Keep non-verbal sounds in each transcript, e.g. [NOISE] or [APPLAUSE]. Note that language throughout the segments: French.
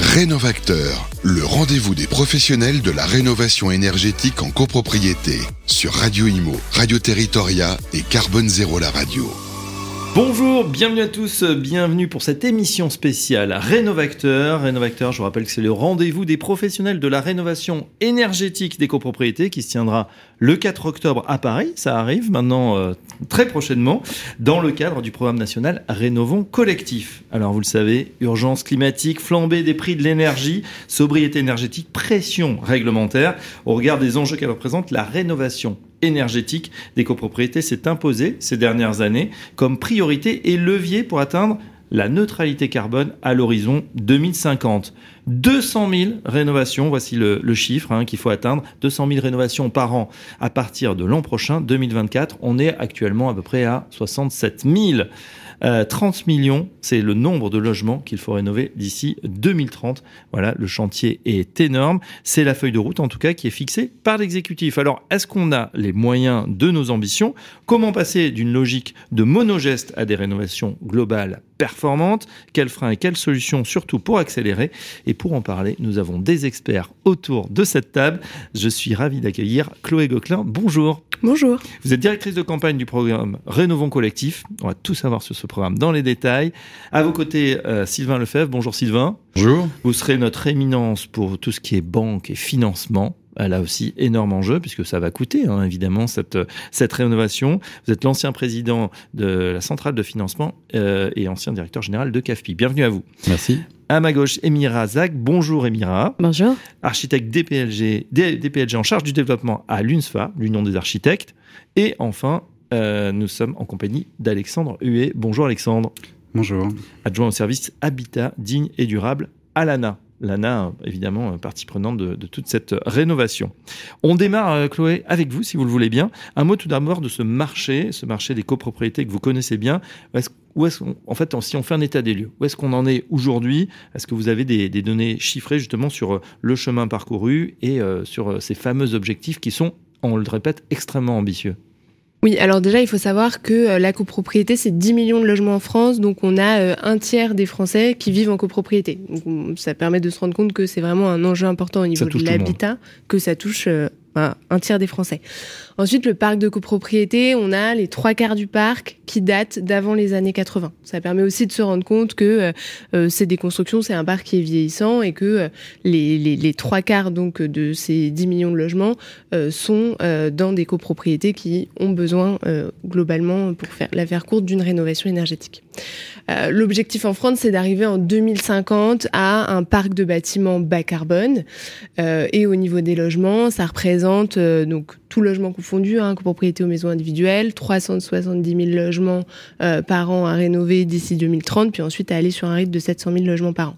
Rénovacteur, le rendez-vous des professionnels de la rénovation énergétique en copropriété sur Radio Imo, Radio Territoria et Carbone Zéro la radio. Bonjour, bienvenue à tous, bienvenue pour cette émission spéciale Rénovacteur. Rénovacteur, je vous rappelle que c'est le rendez-vous des professionnels de la rénovation énergétique des copropriétés qui se tiendra le 4 octobre à Paris. Ça arrive maintenant euh, très prochainement dans le cadre du programme national Rénovons Collectif. Alors vous le savez, urgence climatique, flambée des prix de l'énergie, sobriété énergétique, pression réglementaire. Au regard des enjeux qu'elle représente, la rénovation énergétique des copropriétés s'est imposée ces dernières années comme priorité et levier pour atteindre la neutralité carbone à l'horizon 2050. 200 000 rénovations, voici le, chiffre hein, qu'il faut atteindre, 200 000 rénovations par an à partir de l'an prochain, 2024. On est actuellement à peu près à 67 000. 30 euh, millions, c'est le nombre de logements qu'il faut rénover d'ici 2030. Voilà, le chantier est énorme. C'est la feuille de route, en tout cas, qui est fixée par l'exécutif. Alors, est-ce qu'on a les moyens de nos ambitions? Comment passer d'une logique de monogeste à des rénovations globales performantes Quels freins et quelles solutions, surtout pour accélérer Et pour en parler, nous avons des experts autour de cette table. Je suis ravi d'accueillir Chloé Gauquelin. Bonjour. Bonjour. Vous êtes directrice de campagne du programme Rénovons Collectif. On va tout savoir sur ce programme dans les détails. À vos côtés, euh, Sylvain Lefebvre. Bonjour Sylvain. Bonjour. Vous serez notre éminence pour tout ce qui est banque et financement. Elle a aussi énorme enjeu puisque ça va coûter hein, évidemment cette, cette rénovation. Vous êtes l'ancien président de la centrale de financement euh, et ancien directeur général de CAFPI. Bienvenue à vous. Merci. À ma gauche, Emira Zag. Bonjour Emira. Bonjour. Architecte DPLG, DPLG en charge du développement à l'UNSFA, l'Union des architectes. Et enfin, euh, nous sommes en compagnie d'Alexandre Huet. Bonjour Alexandre. Bonjour. Adjoint au service Habitat digne et durable à l'ANA. L'ANA, évidemment, partie prenante de, toute cette rénovation. On démarre, euh, Chloé, avec vous, si vous le voulez bien. Un mot tout d'abord de ce marché, ce marché des copropriétés que vous connaissez bien. En fait, si on fait un état des lieux, où est-ce qu'on en est aujourd'hui? Est-ce que vous avez des, données chiffrées justement sur euh, le chemin parcouru et euh, sur ces fameux objectifs qui sont, on le répète, extrêmement ambitieux? Oui, alors déjà, il faut savoir que euh, la copropriété, c'est 10 millions de logements en France, donc on a euh, un tiers des Français qui vivent en copropriété. Donc, ça permet de se rendre compte que c'est vraiment un enjeu important au niveau de l'habitat, que ça touche euh, un tiers des Français. Ensuite, le parc de copropriété, on a les trois quarts du parc qui datent d'avant les années 80. Ça permet aussi de se rendre compte que euh, euh, c'est des constructions, c'est un parc qui est vieillissant et que euh, les, les, les, trois quarts donc de ces 10 millions de logements sont dans des copropriétés qui ont besoin globalement, pour faire la faire courte, d'une rénovation énergétique. L'objectif en France, c'est d'arriver en 2050 à un parc de bâtiments bas carbone. et au niveau des logements, ça représente donc tout logement confondu, hein, copropriété aux maisons individuelles, 370 000 logements euh, par an à rénover d'ici 2030, puis ensuite à aller sur un rythme de 700 000 logements par an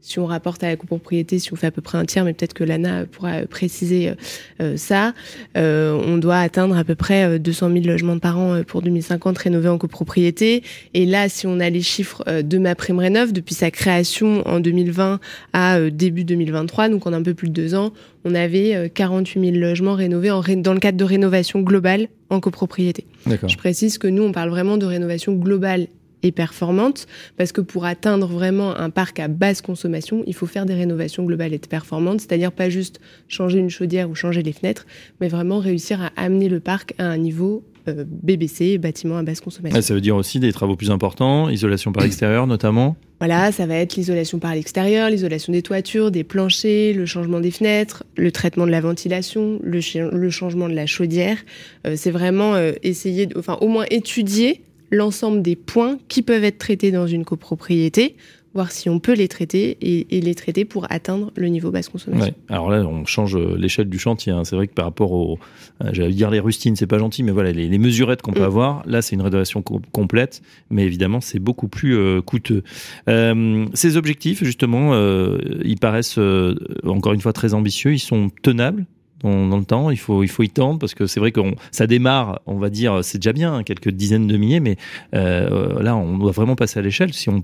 si on rapporte à la copropriété, si on fait à peu près un tiers, mais peut-être que l'ANA pourra préciser euh, euh, ça, euh, on doit atteindre à peu près 200 000 logements par an pour 2050 rénovés en copropriété. Et là, si on a les chiffres de ma prime rénov, depuis sa création en 2020 à début 2023, donc en un peu plus de deux ans, on avait 48 000 logements rénovés en dans le cadre de rénovation globale en copropriété. Je précise que nous, on parle vraiment de rénovation globale et performante, parce que pour atteindre vraiment un parc à basse consommation, il faut faire des rénovations globales et performantes, c'est-à-dire pas juste changer une chaudière ou changer les fenêtres, mais vraiment réussir à amener le parc à un niveau euh, BBC, bâtiment à basse consommation. ça veut dire aussi des travaux plus importants, isolation par [COUGHS] l'extérieur notamment voilà, ça va être l'isolation par l'extérieur, l'isolation des toitures, des planchers, le changement des fenêtres, le traitement de la ventilation, le, changement de la chaudière. Euh, c'est vraiment euh, essayer, enfin au moins étudier l'ensemble des points qui peuvent être traités dans une copropriété, voir si on peut les traiter et, les traiter pour atteindre le niveau basse consommation. Alors là, on change euh, l'échelle du chantier. Hein. C'est vrai que par rapport aux, euh, j'allais dire les rustines, c'est pas gentil, mais voilà, les, mesurettes qu'on peut mm. avoir, là, c'est une rénovation complète, mais évidemment, c'est beaucoup plus euh, coûteux. ces objectifs, justement, ils paraissent encore une fois très ambitieux. Ils sont tenables dans, le temps. Il faut, il faut y tendre parce que c'est vrai que ça démarre, on va dire, c'est déjà bien, hein, quelques dizaines de milliers, mais euh, là, on doit vraiment passer à l'échelle si on,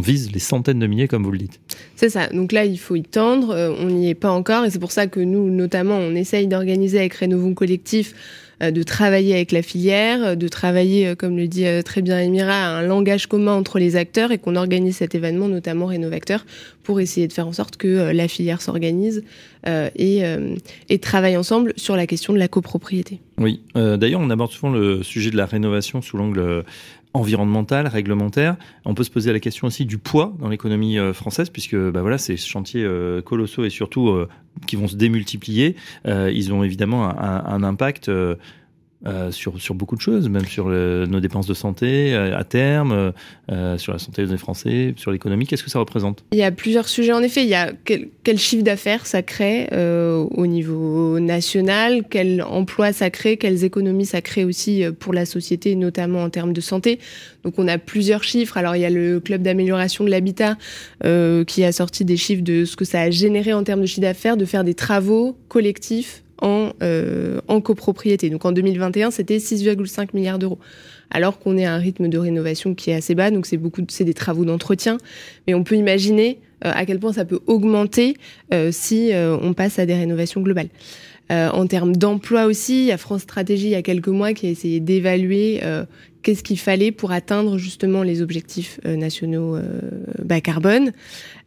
vise les centaines de milliers, comme vous le dites. C'est ça. Donc là, il faut y tendre. Euh, on n'y est pas encore, et c'est pour ça que nous, notamment, on essaye d'organiser avec Rénovons Collectif de travailler avec la filière, de travailler, comme le dit très bien Emira, un langage commun entre les acteurs et qu'on organise cet événement, notamment Rénovacteur, pour essayer de faire en sorte que la filière s'organise et travaille ensemble sur la question de la copropriété. Oui, d'ailleurs, on aborde souvent le sujet de la rénovation sous l'angle environnemental, réglementaire. On peut se poser la question aussi du poids dans l'économie euh, française, puisque bah ces chantiers euh, colossaux et surtout euh, qui vont se démultiplier, ils ont évidemment un impact euh, sur, sur beaucoup de choses, même sur nos dépenses de santé euh, à terme, euh, sur la santé des Français, sur l'économie. Qu'est-ce que ça représente? Il y a plusieurs sujets en effet. Il y a quel, quel chiffre d'affaires ça crée au niveau national, quel emploi ça crée, quelles économies ça crée aussi pour la société, notamment en termes de santé. Donc on a plusieurs chiffres. Alors il y a le club d'amélioration de l'habitat qui a sorti des chiffres de ce que ça a généré en termes de chiffre d'affaires, de faire des travaux collectifs en, euh, en copropriété. Donc en 2021, c'était 6,5 milliards d'euros. Alors qu'on est à un rythme de rénovation qui est assez bas, donc c'est beaucoup, c'est des travaux d'entretien. Mais on peut imaginer euh, à quel point ça peut augmenter euh, si on passe à des rénovations globales. en termes d'emploi aussi, il y a France Stratégie il y a quelques mois qui a essayé d'évaluer qu'est-ce qu'il fallait pour atteindre justement les objectifs euh, nationaux euh, bas carbone.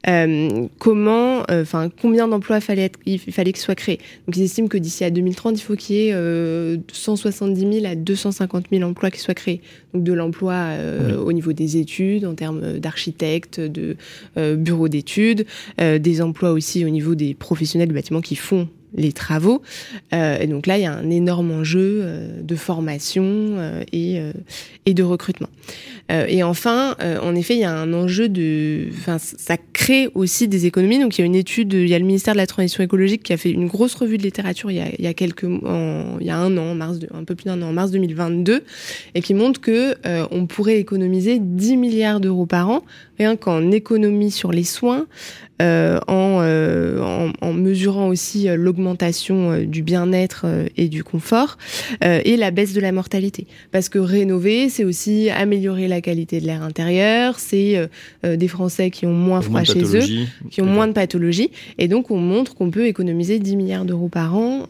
Euh, comment, enfin, combien d'emplois fallait il fallait qu'ils soient créés. Donc, ils estiment que d'ici à 2030, il faut qu'il y ait 170 000 à 250 000 emplois qui soient créés. Donc, de l'emploi au niveau des études, en termes d'architectes, de bureaux d'études, des emplois aussi au niveau des professionnels du bâtiment qui font les travaux. Euh, et donc là, il y a un énorme enjeu euh, de formation euh, et, de recrutement. et enfin, en effet, il y a un enjeu de... Enfin, ça crée aussi des économies. Donc il y a une étude, il y a le ministère de la Transition écologique qui a fait une grosse revue de littérature il y a, il y a quelques... Il y a un an, mars de, un peu plus d'un an, en mars 2022, et qui montre que on pourrait économiser 10 milliards d'euros par an rien qu'en économie sur les soins, en, en, mesurant aussi euh, l'augmentation du bien-être et du confort, et la baisse de la mortalité. Parce que rénover, c'est aussi améliorer la qualité de l'air intérieur, c'est des Français qui ont moins froid chez eux, qui ont moins de pathologies, et donc on montre qu'on peut économiser 10 milliards d'euros par an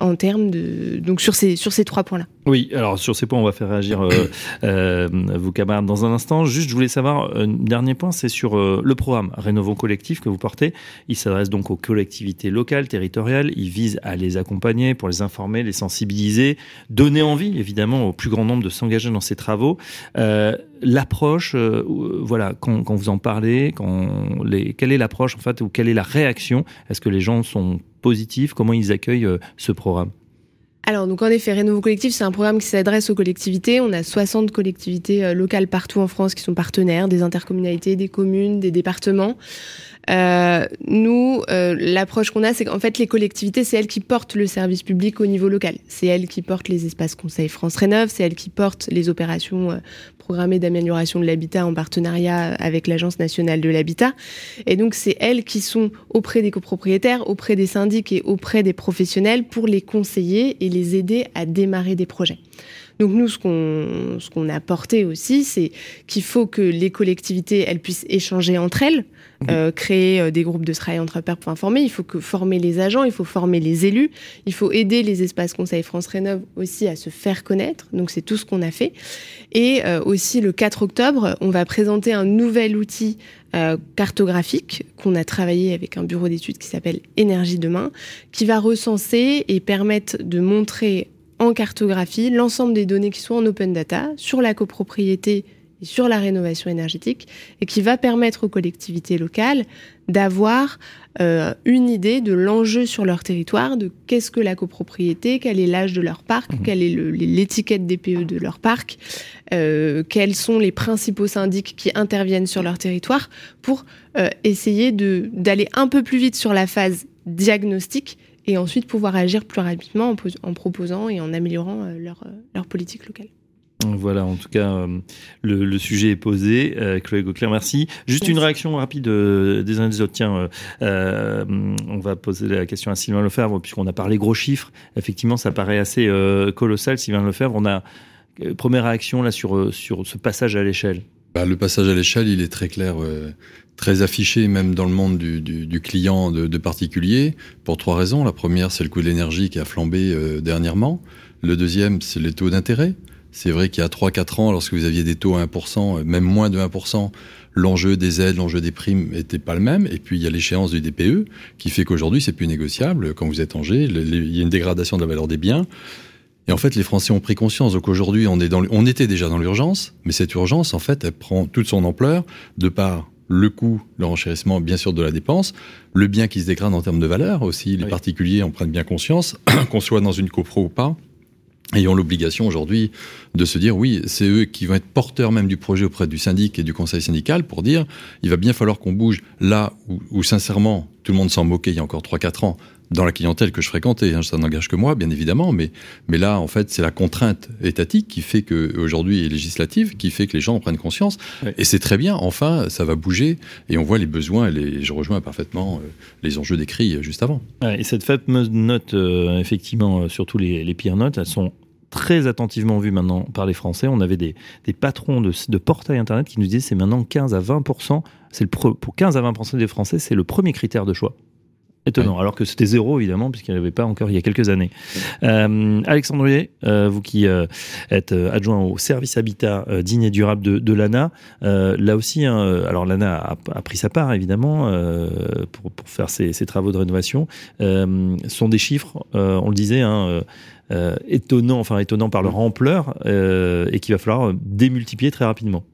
en termes de donc sur ces sur ces trois points-là. Oui, alors sur ces points, on va faire réagir euh, [COUGHS] euh, vos camarades dans un instant. Juste, je voulais savoir un dernier point, c'est sur euh, le programme Rénovons collectif que vous portez. Il s'adresse donc aux collectivités locales, territoriales. Il vise à les accompagner pour les informer, les sensibiliser, donner envie évidemment au plus grand nombre de s'engager dans ces travaux. l'approche, voilà, quand, quand, vous en parlez, quand les, quelle est l'approche en fait ou quelle est la réaction? Est-ce que les gens sont positifs? Comment ils accueillent euh, ce programme? Alors, donc en effet, Rénovo Collectif, c'est un programme qui s'adresse aux collectivités. On a 60 collectivités euh, locales partout en France qui sont partenaires, des intercommunalités, des communes, des départements. Euh, nous, euh, l'approche qu'on a, c'est qu'en fait, les collectivités, c'est elles qui portent le service public au niveau local. C'est elles qui portent les espaces conseils France Rénov, c'est elles qui portent les opérations d'amélioration de l'habitat en partenariat avec l'Agence nationale de l'habitat. Et donc, c'est elles qui sont auprès des copropriétaires, auprès des syndics et auprès des professionnels pour les conseiller et les aider à démarrer des projets. Donc nous, ce qu'on ce qu'on a porté aussi, c'est qu'il faut que les collectivités, elles puissent échanger entre elles, mmh. euh, créer euh, des groupes de travail entre pairs pour informer. Il faut que former les agents, il faut former les élus, il faut aider les espaces Conseil France Rénov aussi à se faire connaître. Donc c'est tout ce qu'on a fait. Et euh, aussi le 4 octobre, on va présenter un nouvel outil cartographique qu'on a travaillé avec un bureau d'études qui s'appelle Énergie Demain, qui va recenser et permettre de montrer en cartographie l'ensemble des données qui sont en open data sur la copropriété et sur la rénovation énergétique et qui va permettre aux collectivités locales d'avoir euh, une idée de l'enjeu sur leur territoire, de qu'est-ce que la copropriété, quel est l'âge de leur parc, mmh. quelle est l'étiquette DPE de leur parc, euh, quels sont les principaux syndics qui interviennent sur leur territoire pour euh, essayer d'aller un peu plus vite sur la phase diagnostique et ensuite pouvoir agir plus rapidement en, proposant et en améliorant euh, leur, euh, leur politique locale. Voilà, en tout cas, euh, le, sujet est posé. Chloé Gauclair, merci. Juste une réaction rapide des uns des autres. Tiens, on va poser la question à Sylvain Lefebvre, puisqu'on a parlé gros chiffres. Effectivement, ça paraît assez colossal. Sylvain Lefebvre, on a première réaction là sur, sur ce passage à l'échelle. Bah, Le passage à l'échelle, il est très clair, euh, très affiché même dans le monde du, client de, particulier, pour trois raisons. La première, c'est le coût de l'énergie qui a flambé euh, dernièrement. Le deuxième, c'est les taux d'intérêt. C'est vrai qu'il y a 3-4 ans, lorsque vous aviez des taux à 1%, euh, même moins de 1%, l'enjeu des aides, l'enjeu des primes n'était pas le même. Et puis il y a l'échéance du DPE qui fait qu'aujourd'hui c'est plus négociable. Quand vous êtes en G, il y a une dégradation de la valeur des biens. Et en fait, les Français ont pris conscience. Donc aujourd'hui, on, est dans, on était déjà dans l'urgence, mais cette urgence, en fait, elle prend toute son ampleur de par le coût, le renchérissement, bien sûr, de la dépense, le bien qui se dégrade en termes de valeur aussi. Les particuliers en prennent bien conscience, [CLEARS THROAT] qu'on soit dans une copro ou pas ayant l'obligation aujourd'hui de se dire oui, c'est eux qui vont être porteurs même du projet auprès du syndic et du conseil syndical pour dire il va bien falloir qu'on bouge là où, sincèrement tout le monde s'en moquait il y a encore 3-4 ans dans la clientèle que je fréquentais, hein, ça n'engage que moi bien évidemment, mais, mais là en fait c'est la contrainte étatique qui fait que aujourd'hui et législative qui fait que les gens en prennent conscience et c'est très bien, enfin ça va bouger et on voit les besoins et je rejoins parfaitement euh, les enjeux décrits euh, juste avant. et cette fameuse note, euh, effectivement, surtout les, les pires notes, elles sont très attentivement vu maintenant par les Français. On avait des, patrons de, de portails Internet qui nous disaient c'est maintenant 15 à 20%. C'est le pour 15 à 20% des Français, c'est le premier critère de choix. Étonnant, alors que c'était zéro évidemment, puisqu'il n'y avait pas encore il y a quelques années. Euh, Alexandre euh, vous qui euh, êtes euh, adjoint au service habitat digne et durable de, de l'ANA, là aussi, hein, alors l'ANA a, pris sa part évidemment pour, pour, faire ses, ses, travaux de rénovation. ce sont des chiffres, on le disait, hein, euh, étonnant, enfin étonnant par leur ampleur, euh, et qu'il va falloir démultiplier très rapidement.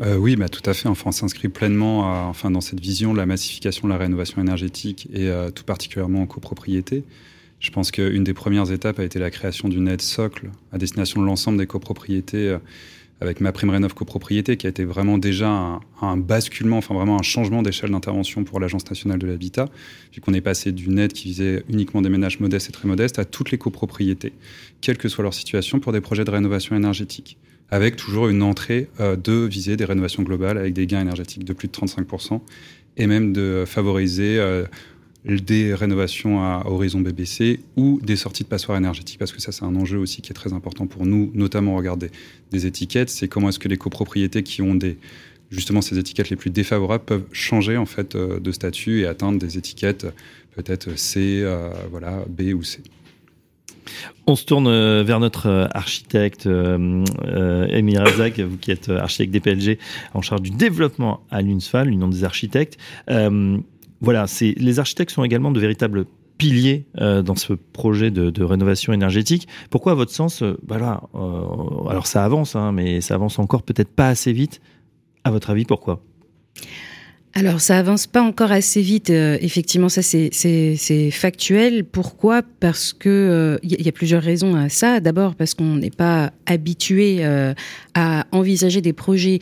Euh, oui, bah, tout à fait. Enfin, on s'inscrit pleinement enfin, dans cette vision de la massification de la rénovation énergétique et tout particulièrement en copropriété. Je pense qu'une des premières étapes a été la création d'une aide socle à destination de l'ensemble des copropriétés avec ma prime rénov copropriété qui a été vraiment déjà un, basculement, enfin vraiment un changement d'échelle d'intervention pour l'Agence nationale de l'habitat, puisqu'on est passé d'une aide qui visait uniquement des ménages modestes et très modestes à toutes les copropriétés, quelle que soit leur situation, pour des projets de rénovation énergétique, avec toujours une entrée euh, de viser des rénovations globales avec des gains énergétiques de plus de 35%, et même de favoriser euh, des rénovations à horizon BBC ou des sorties de passoires énergétiques, parce que ça, c'est un enjeu aussi qui est très important pour nous, notamment regarder des étiquettes. C'est comment est-ce que les copropriétés qui ont des justement ces étiquettes les plus défavorables peuvent changer en fait euh, de statut et atteindre des étiquettes peut-être C, voilà, B ou C. On se tourne euh, vers notre architecte euh, Émile Razak, vous qui êtes architecte des PLG en charge du développement à l'UNSFAL, l'Union des architectes voilà, les architectes sont également de véritables piliers euh, dans ce projet de, rénovation énergétique. Pourquoi, à votre sens, euh, euh, alors ça avance, hein, mais ça avance encore peut-être pas assez vite. À votre avis, pourquoi? Alors, ça avance pas encore assez vite. effectivement, ça c'est factuel. Pourquoi? Parce que il y, a plusieurs raisons à ça. D'abord, parce qu'on n'est pas habitué à envisager des projets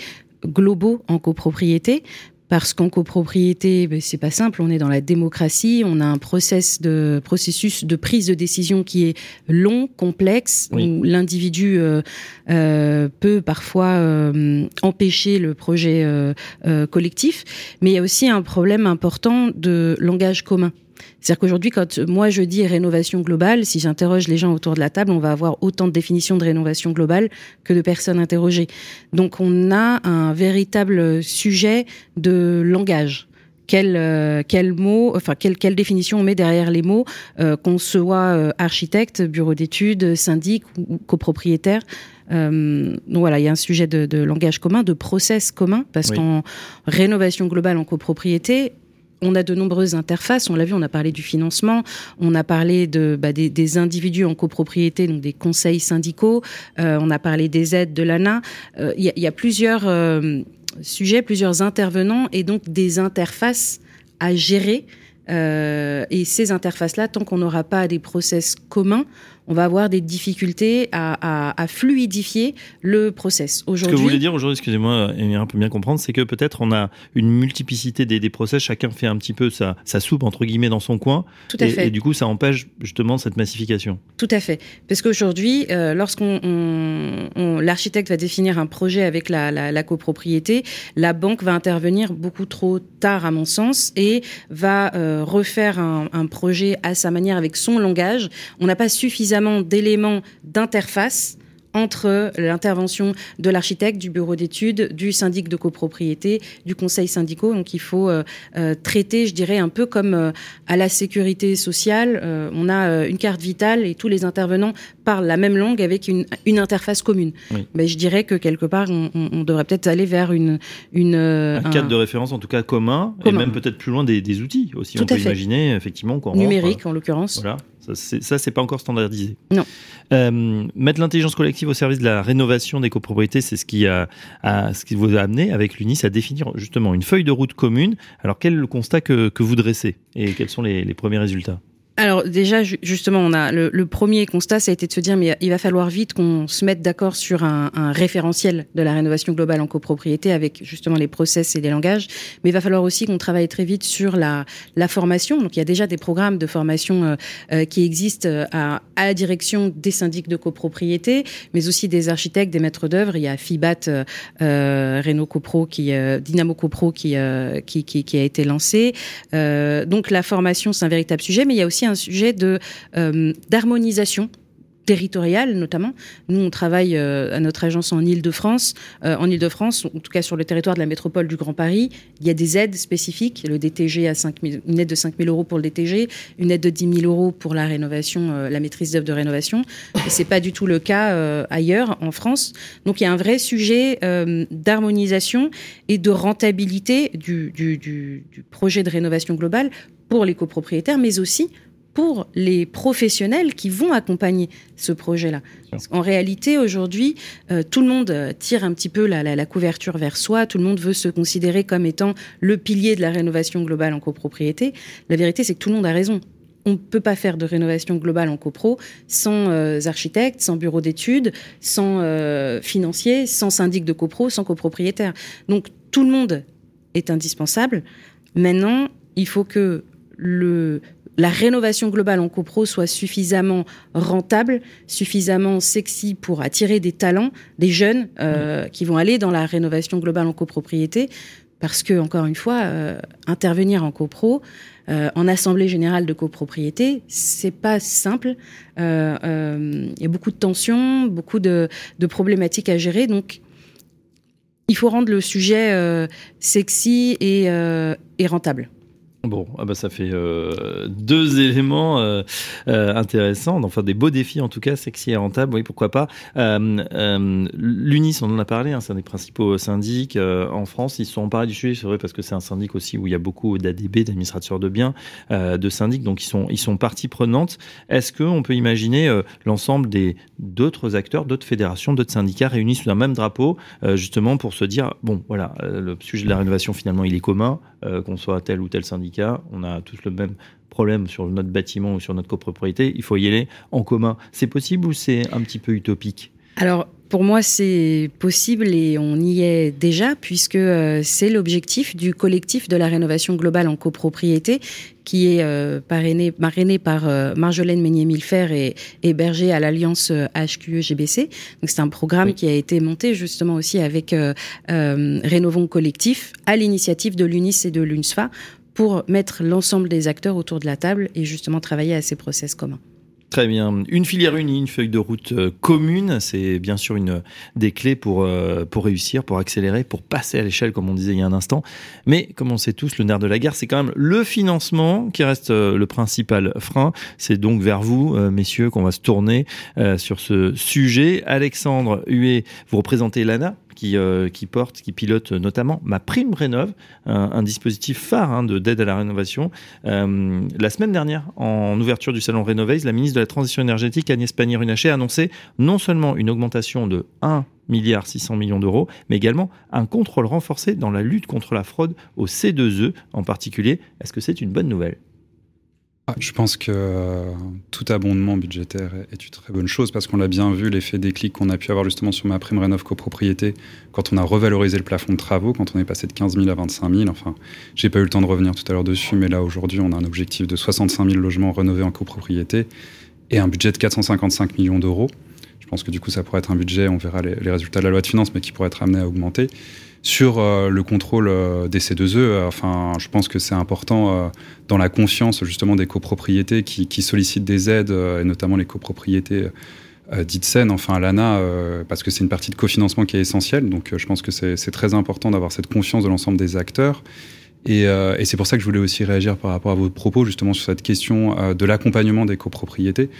globaux en copropriété parce qu'en copropriété, ben, c'est pas simple. On est dans la démocratie. On a un process de processus de prise de décision qui est long, complexe, où l'individu euh, euh, peut parfois euh, empêcher le projet collectif. Mais il y a aussi un problème important de langage commun. C'est-à-dire qu'aujourd'hui, quand moi je dis rénovation globale, si j'interroge les gens autour de la table, on va avoir autant de définitions de rénovation globale que de personnes interrogées. Donc on a un véritable sujet de langage. Quel, euh, quel mot, enfin quelle, quelle définition on met derrière les mots, euh, qu'on soit euh, architecte, bureau d'études, syndic ou, copropriétaire. donc voilà, il y a un sujet de, de langage commun, de process commun, parce qu'en rénovation globale en copropriété, on a de nombreuses interfaces. On l'a vu, on a parlé du financement, on a parlé bah, des, individus en copropriété, donc des conseils syndicaux, euh, on a parlé des aides de l'ANA. Euh, il y, a plusieurs euh, sujets, plusieurs intervenants et donc des interfaces à gérer. et ces interfaces-là, tant qu'on n'aura pas des process communs, on va avoir des difficultés à, fluidifier le process. Ce que vous voulez dire aujourd'hui, excusez-moi, un peu bien comprendre, c'est que peut-être on a une multiplicité des, des, process, chacun fait un petit peu sa, soupe, entre guillemets, dans son coin. Tout à et, fait. Et du coup, ça empêche justement cette massification. Tout à fait. Parce qu'aujourd'hui, euh, lorsqu'on l'architecte va définir un projet avec la, copropriété, la banque va intervenir beaucoup trop tard, à mon sens, et va euh, refaire un, un projet à sa manière avec son langage. On n'a pas suffisamment d'éléments d'interface entre l'intervention de l'architecte, du bureau d'études, du syndic de copropriété, du conseil syndicaux. Donc il faut euh, euh, traiter, je dirais, un peu comme euh, à la sécurité sociale. on a une carte vitale et tous les intervenants parlent la même langue avec une, une interface commune. Mais je dirais que quelque part, on, on devrait peut-être aller vers une... une un, cadre de référence en tout cas commun, et même peut-être plus loin des, des outils aussi. on peut imaginer effectivement. Numérique en l'occurrence. Voilà. Ça, c'est pas encore standardisé. Non. Euh, mettre l'intelligence collective au service de la rénovation des copropriétés, c'est ce qui a, ce qui vous a amené avec l'UNIS à définir justement une feuille de route commune. Alors, quel est le constat que, que vous dressez et quels sont les premiers résultats? Alors déjà, justement, on a le, premier constat, ça a été de se dire, mais il va falloir vite qu'on se mette d'accord sur un, référentiel de la rénovation globale en copropriété avec justement les process et les langages. Mais il va falloir aussi qu'on travaille très vite sur la, formation. Donc il y a déjà des programmes de formation euh, euh, qui existent euh, à, la direction des syndics de copropriété, mais aussi des architectes, des maîtres d'œuvre. Il y a FIBAT, Renault Copro, qui, Dynamo Copro qui, qui, a été lancé. donc la formation, c'est un véritable sujet, mais il y a aussi un sujet de euh, d'harmonisation territoriale notamment. Nous, on travaille euh, à notre agence en Ile-de-France. Euh, en Ile-de-France, en tout cas sur le territoire de la métropole du Grand Paris, il y a des aides spécifiques. Le DTG à 5 une aide de 5 000 euros pour le DTG, une aide de 10 000 euros pour la rénovation, la maîtrise d'œuvre de rénovation. Et c'est pas du tout le cas ailleurs en France. Donc il y a un vrai sujet d'harmonisation et de rentabilité du, du, du, projet de rénovation globale pour les copropriétaires, mais aussi pour les professionnels qui vont accompagner ce projet-là. En réalité, aujourd'hui, euh, tout le monde euh, tire un petit peu la, couverture vers soi, tout le monde veut se considérer comme étant le pilier de la rénovation globale en copropriété. La vérité, c'est que tout le monde a raison. On ne peut pas faire de rénovation globale en copro sans euh, architecte, sans bureau d'études, sans financier, sans syndic de copro, sans copropriétaire. Donc tout le monde est indispensable. Maintenant, il faut que le la rénovation globale en copro soit suffisamment rentable, suffisamment sexy pour attirer des talents, des jeunes euh, qui vont aller dans la rénovation globale en copropriété. Parce que, encore une fois, euh, intervenir en copro, euh, en assemblée générale de copropriété, c'est pas simple. Il y a beaucoup de tensions, beaucoup de, de, problématiques à gérer. Donc, il faut rendre le sujet sexy et, et rentable. Bon, ah bah ça fait euh, deux éléments euh, euh, intéressants, enfin des beaux défis en tout cas, sexy et rentable, oui pourquoi pas. L'UNIS, on en a parlé, hein, c'est un des principaux syndics en France, ils sont emparés du sujet, c'est vrai parce que c'est un syndic aussi où il y a beaucoup d'ADB, d'administrateurs de biens, de syndics, donc ils sont, ils sont partie prenante. Est-ce qu'on peut imaginer l'ensemble des d'autres acteurs, d'autres fédérations, d'autres syndicats réunis sous un même drapeau, justement pour se dire, bon voilà, le sujet de la rénovation finalement il est commun, qu'on soit tel ou tel syndicat on a tous le même problème sur notre bâtiment ou sur notre copropriété, il faut y aller en commun. C'est possible ou c'est un petit peu utopique? Alors, pour moi, c'est possible et on y est déjà, puisque euh, c'est l'objectif du collectif de la rénovation globale en copropriété, qui est euh, parrainé, marrainé par euh, Marjolaine Meignet-Millefer et hébergé à l'alliance HQE-GBC. Donc c'est un programme qui a été monté justement aussi avec Rénovons Collectif, à l'initiative de l'UNIS et de l'UNSFA, pour mettre l'ensemble des acteurs autour de la table et justement travailler à ces process communs. Très bien. Une filière unie, une feuille de route euh, commune, c'est bien sûr une des clés pour, euh, pour réussir, pour accélérer, pour passer à l'échelle, comme on disait il y a un instant. Mais comme on sait tous, le nerf de la guerre, c'est quand même le financement qui reste euh, le principal frein. C'est donc vers vous, messieurs, qu'on va se tourner sur ce sujet. Alexandre Huet, vous représentez l'ANA, qui, euh, qui porte, qui pilote notamment ma prime rénove, un, dispositif phare hein, de d'aide à la rénovation. Euh, la semaine dernière, en ouverture du salon Rénovaise, la ministre de la Transition énergétique, Agnès Pannier-Runacher, a annoncé non seulement une augmentation de 1 milliard 600 millions d'euros, mais également un contrôle renforcé dans la lutte contre la fraude au C2E en particulier. Est-ce que c'est une bonne nouvelle? Ah, je pense que euh, tout abondement budgétaire est une très bonne chose parce qu'on l'a bien vu, l'effet déclic qu'on a pu avoir justement sur ma prime rénov copropriété quand on a revalorisé le plafond de travaux, quand on est passé de 15 000 à 25 000. Enfin, j'ai pas eu le temps de revenir tout à l'heure dessus, mais là aujourd'hui, on a un objectif de 65 000 logements rénovés en copropriété et un budget de 455 millions d'euros. Je pense que du coup, ça pourrait être un budget, on verra les, les résultats de la loi de finances, mais qui pourrait être amené à augmenter. Sur euh, le contrôle euh, des C2E, euh, enfin, je pense que c'est important dans la confiance justement des copropriétés qui, sollicitent des aides, et notamment les copropriétés dite saine, enfin l'ANA, parce que c'est une partie de cofinancement qui est essentielle. Donc je pense que c'est très important d'avoir cette confiance de l'ensemble des acteurs. Et, et c'est pour ça que je voulais aussi réagir par rapport à vos propos, justement, sur cette question de l'accompagnement des copropriétés.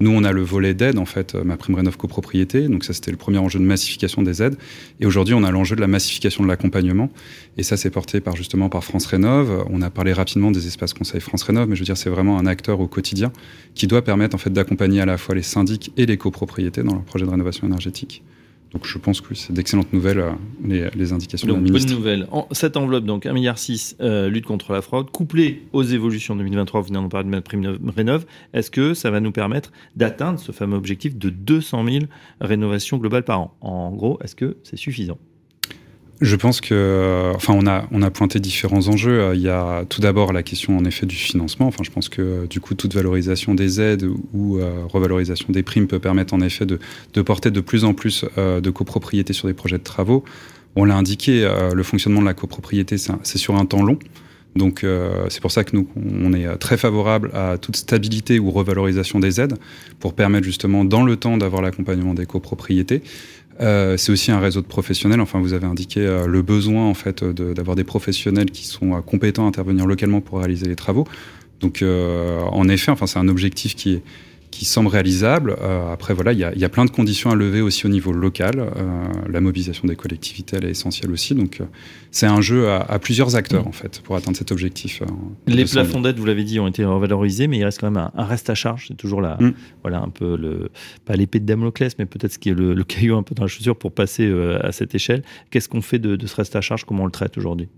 Nous, on a le volet d'aide, en fait, ma prime rénov copropriété. Donc ça, c'était le premier enjeu de massification des aides. Et aujourd'hui, on a l'enjeu de la massification de l'accompagnement. Et ça, c'est porté par justement par France Rénov. On a parlé rapidement des espaces conseils France Rénov, mais je veux dire, c'est vraiment un acteur au quotidien qui doit permettre en fait d'accompagner à la fois les syndics et les copropriétés dans leur projet de rénovation énergétique. Donc je pense que c'est d'excellentes nouvelles, euh, les, les indications donc, de la ministre. Bonne nouvelle. cette enveloppe, donc 1,6 milliard, euh, lutte contre la fraude, couplée aux évolutions 2023, vous venez d'en parler de prime rénov, est-ce que ça va nous permettre d'atteindre ce fameux objectif de 200 000 rénovations globales par an? En gros, est-ce que c'est suffisant? Je pense que, enfin, on a, on a pointé différents enjeux. Il y a tout d'abord la question, en effet, du financement. Enfin, je pense que, du coup, toute valorisation des aides ou euh, revalorisation des primes peut permettre, en effet, de, porter de plus en plus euh, de copropriété sur des projets de travaux. On l'a indiqué, euh, le fonctionnement de la copropriété, c'est sur un temps long. Donc, c'est pour ça que nous, on est très favorable à toute stabilité ou revalorisation des aides pour permettre justement, dans le temps, d'avoir l'accompagnement des copropriétés. Euh, c'est aussi un réseau de professionnels. Enfin, vous avez indiqué euh, le besoin en fait d'avoir des professionnels qui sont euh, compétents à intervenir localement pour réaliser les travaux. Donc, en effet, enfin, c'est un objectif qui est qui semble réalisable. Euh, après, voilà, il y a, y a, plein de conditions à lever aussi au niveau local. Euh, la mobilisation des collectivités, elle est essentielle aussi. Donc, euh, c'est un jeu à, à, plusieurs acteurs, mm. en fait, pour atteindre cet objectif. Les plafonds d'aide, vous l'avez dit, ont été revalorisés, mais il reste quand même un, un reste à charge. C'est toujours là, mm. voilà, un peu le, pas l'épée de Damoclès, mais peut-être ce qui est le, le, caillou un peu dans la chaussure pour passer à cette échelle. Qu'est-ce qu'on fait de, de ce reste à charge? Comment on le traite aujourd'hui?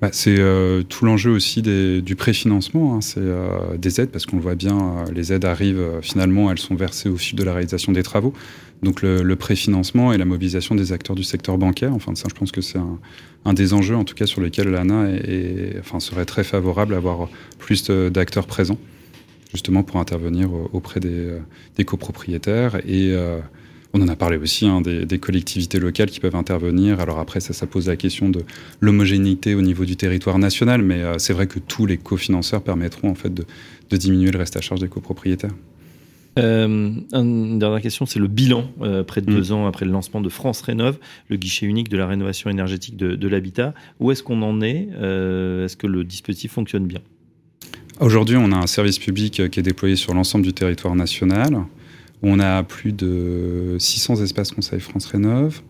Bah, c'est euh, tout l'enjeu aussi des, du préfinancement, hein, c'est euh, des aides, parce qu'on le voit bien, euh, les aides arrivent, finalement, elles sont versées au fil de la réalisation des travaux. Donc le, le préfinancement et la mobilisation des acteurs du secteur bancaire, enfin ça je pense que c'est un, un, des enjeux en tout cas sur lesquels l'ANA est, est, enfin, serait très favorable à avoir plus d'acteurs présents, justement pour intervenir auprès des, des copropriétaires et on en a parlé aussi hein, des, collectivités locales qui peuvent intervenir. Alors après, ça, ça pose la question de l'homogénéité au niveau du territoire national, mais euh, c'est vrai que tous les cofinanceurs permettront en fait de, diminuer le reste à charge des copropriétaires. Euh, une dernière question, c'est le bilan, euh, près de deux mm. ans après le lancement de France Rénov, le guichet unique de la rénovation énergétique de, l'habitat. Où est-ce qu'on en est? Est-ce que le dispositif fonctionne bien? Aujourd'hui, on a un service public qui est déployé sur l'ensemble du territoire national. On a plus de 600 espaces conseils France Rénov.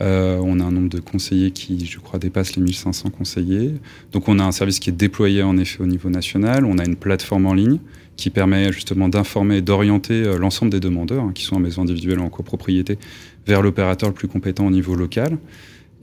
Euh, on a un nombre de conseillers qui, je crois, dépasse les 1500 conseillers. Donc on a un service qui est déployé en effet au niveau national. On a une plateforme en ligne qui permet justement d'informer et d'orienter euh, l'ensemble des demandeurs, hein, qui sont en maison individuelle ou en copropriété, vers l'opérateur le plus compétent au niveau local.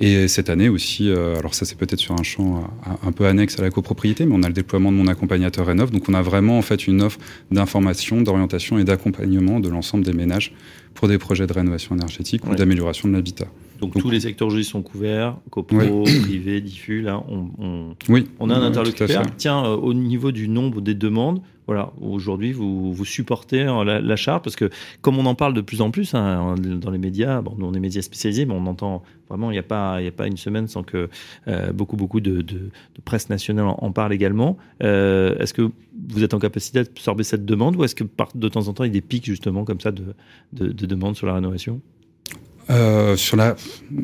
Et cette année aussi, euh, alors ça c'est peut-être sur un champ euh, un peu annexe à la copropriété, mais on a le déploiement de mon accompagnateur Rénov. Donc on a vraiment en fait une offre d'information, d'orientation et d'accompagnement de l'ensemble des ménages pour des projets de rénovation énergétique ou d'amélioration de l'habitat. Donc, tous les secteurs aujourd'hui sont couverts, copro, [COUGHS] privé, diffus, là on, oui. on a un interlocuteur. Tiens, euh, au niveau du nombre des demandes, voilà, aujourd'hui, vous, vous supportez hein, la, la, charte parce que, comme on en parle de plus en plus hein, dans les médias, bon, nous on est médias spécialisés, mais on entend vraiment, il n'y a, pas, a pas une semaine sans que euh, beaucoup, beaucoup de, de, presse nationale en, parle également. Euh, est-ce que vous êtes en capacité d'absorber cette demande ou est-ce que de temps en temps, il y a des pics justement comme ça de, de, de demandes sur la rénovation? Euh, sur la,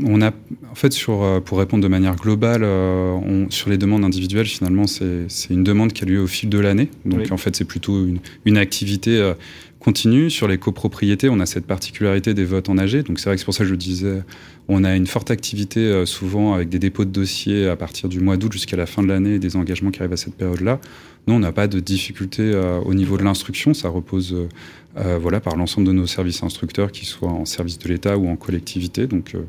on a, en fait, sur, euh, pour répondre de manière globale, euh, on, sur les demandes individuelles, finalement, c'est une demande qui a lieu au fil de l'année. Donc, en fait, c'est plutôt une, une activité euh, continue. Sur les copropriétés, on a cette particularité des votes en AG. Donc, c'est vrai que c'est pour ça que je disais, on a une forte activité, souvent avec des dépôts de dossiers à partir du mois d'août jusqu'à la fin de l'année et des engagements qui arrivent à cette période-là. Non, on n'a pas de difficulté au niveau de l'instruction. Ça repose euh, voilà, par l'ensemble de nos services instructeurs, qu'ils soient en service de l'État ou en collectivité. Donc, euh,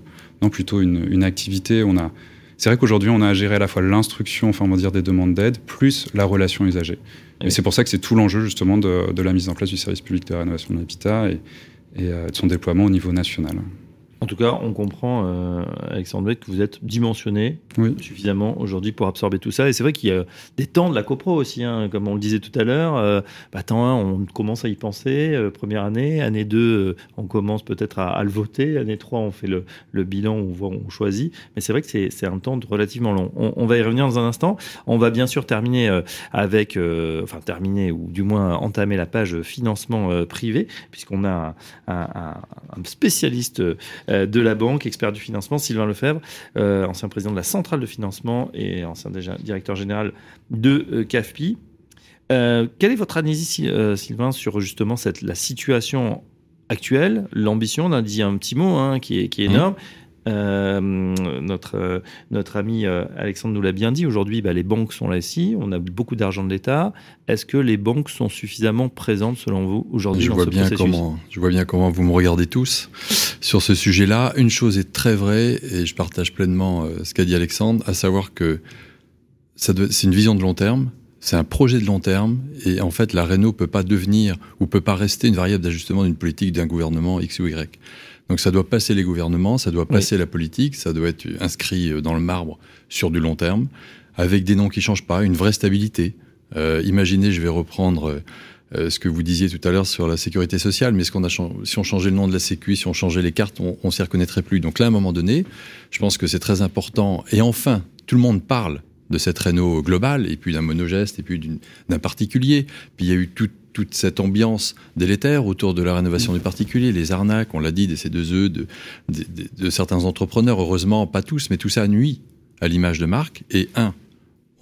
non, plutôt une, une, activité. On a, c'est vrai qu'aujourd'hui, on a à gérer à la fois l'instruction, enfin, on va dire des demandes d'aide, plus la relation usagée. Et c'est pour ça que c'est tout l'enjeu justement de, de, la mise en place du service public de rénovation de l'habitat et, et euh, de son déploiement au niveau national. En tout cas, on comprend, euh, Alexandre que vous êtes dimensionné suffisamment aujourd'hui pour absorber tout ça. Et c'est vrai qu'il y a des temps de la copro aussi, hein, comme on le disait tout à l'heure. Euh, bah, temps 1, on commence à y penser, euh, première année. Année 2, euh, on commence peut-être à, le voter. Année 3, on fait le, le bilan, on, voit, on choisit. Mais c'est vrai que c'est un temps relativement long. On, on, va y revenir dans un instant. On va bien sûr terminer avec, enfin terminer ou du moins entamer la page financement privé, puisqu'on a un, un, un spécialiste de la banque, expert du financement, Sylvain Lefebvre, euh, ancien président de la centrale de financement et ancien directeur général de euh, CAFPI. quelle est votre analyse, Sylvain, sur justement cette, la situation actuelle, l'ambition On a dit un petit mot hein, qui, est, qui est mmh. Euh, notre, euh, notre ami euh, Alexandre nous l'a bien dit, aujourd'hui, bah, les banques sont là ici, on a beaucoup d'argent de l'État. Est-ce que les banques sont suffisamment présentes, selon vous, aujourd'hui je vois bien comment, Je vois bien comment vous me regardez tous sur ce sujet-là. Une chose est très vraie, et je partage pleinement ce qu'a dit Alexandre, à savoir que c'est une vision de long terme, c'est un projet de long terme et en fait la Renault peut pas devenir ou peut pas rester une variable d'ajustement d'une politique d'un gouvernement X ou Y. Donc ça doit passer les gouvernements, ça doit passer la politique, ça doit être inscrit euh, dans le marbre sur du long terme, avec des noms qui changent pas, une vraie stabilité. Euh, imaginez, je vais reprendre euh, ce que vous disiez tout à l'heure sur la sécurité sociale, mais ce qu'on a si on changeait le nom de la Sécu, si on changeait les cartes, on, on s'y reconnaîtrait plus. Donc là, à un moment donné, je pense que c'est très important. Et enfin, tout le monde parle de cette Renault globale, et puis d'un monogeste, et puis d'un particulier. Puis il y a eu toute cette ambiance délétère autour de la rénovation du particulier, les arnaques, on l'a dit, des C2E, de, de, certains entrepreneurs, heureusement pas tous, mais tout ça nuit à l'image de marque. Et un,